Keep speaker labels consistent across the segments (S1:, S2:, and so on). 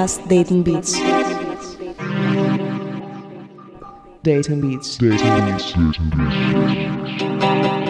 S1: podcast Datenbits. Dating Beats. Datenbits.
S2: Dating Beats.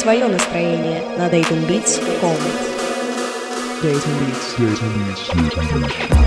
S1: Свое настроение на daytonbeats.com.
S3: Dayton Beats.
S2: Dayton Beats. Dayton Beats.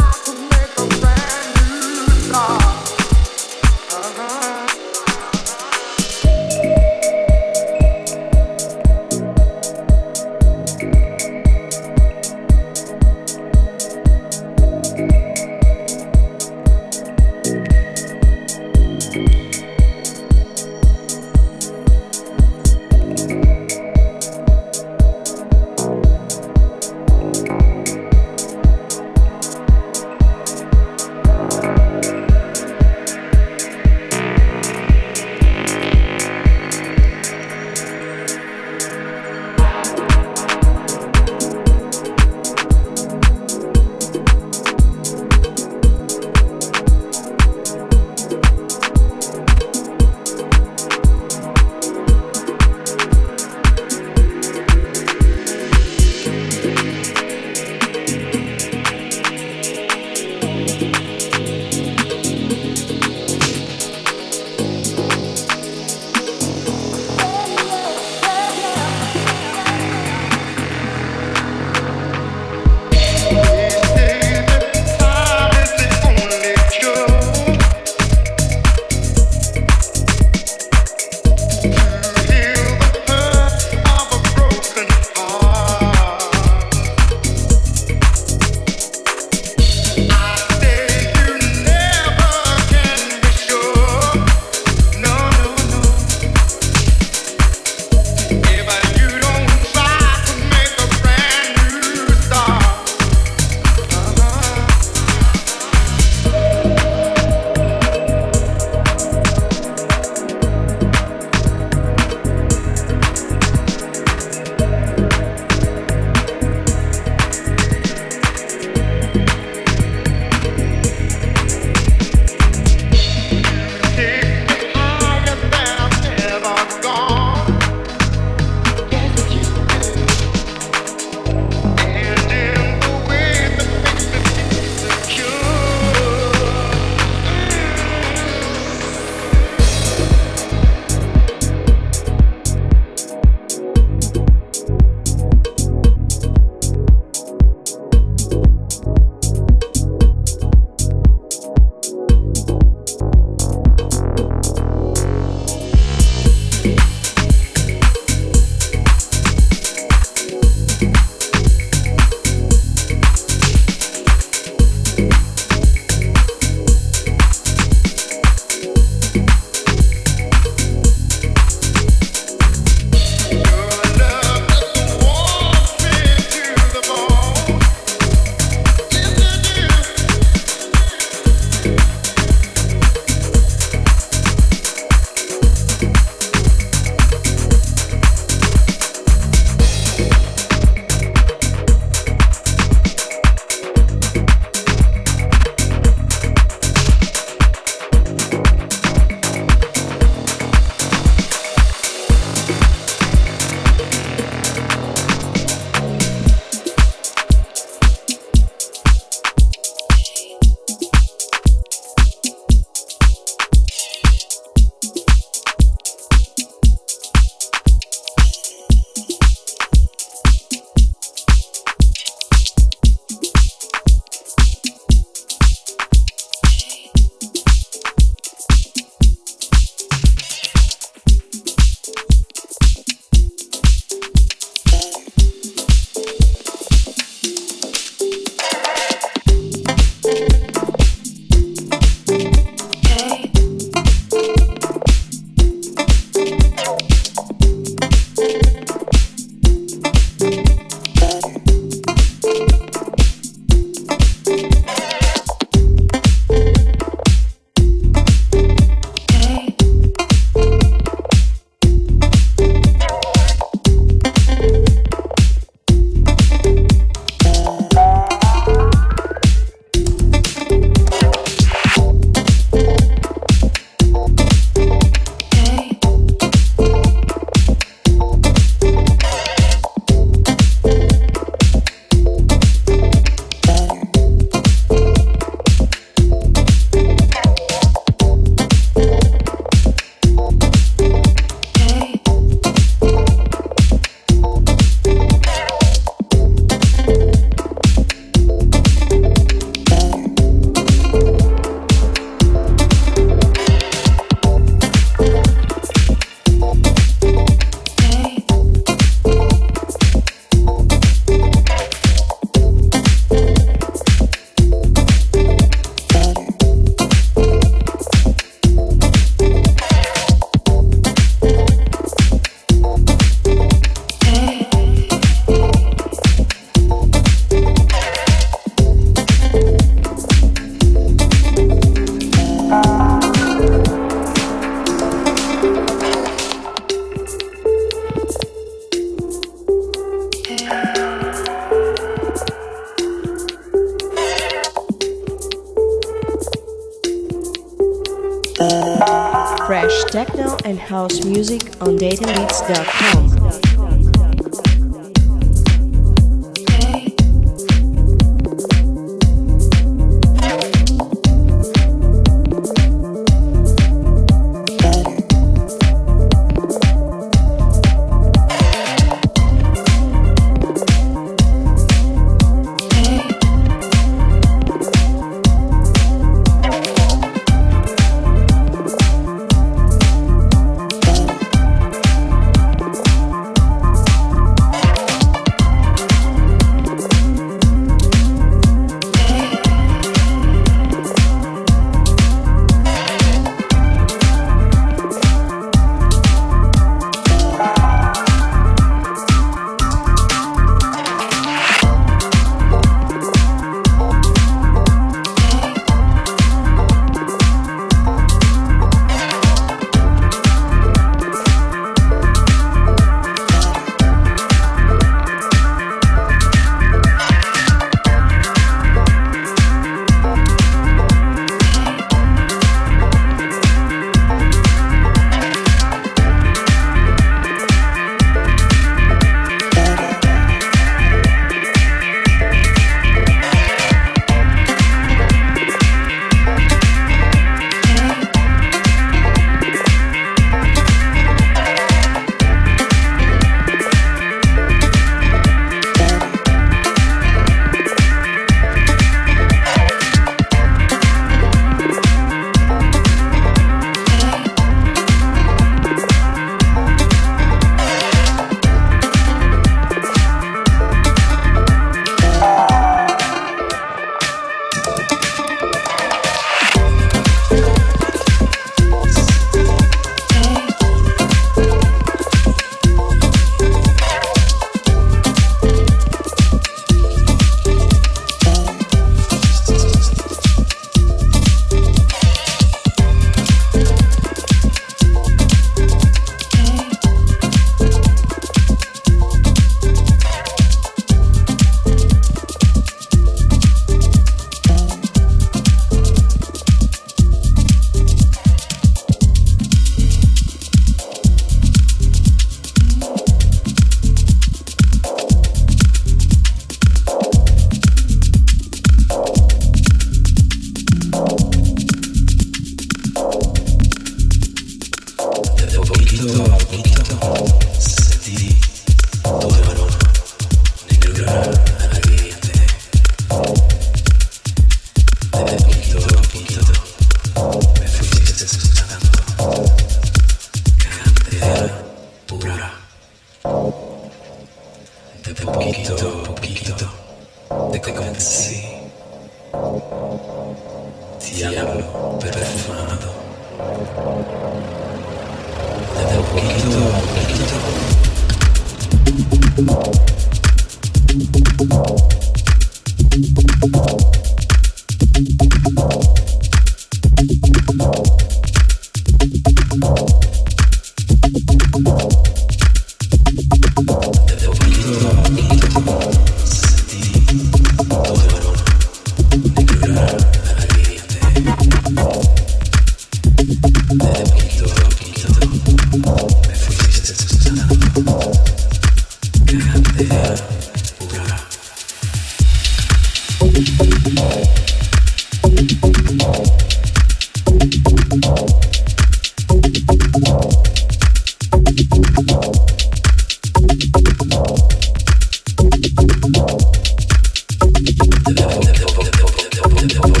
S1: the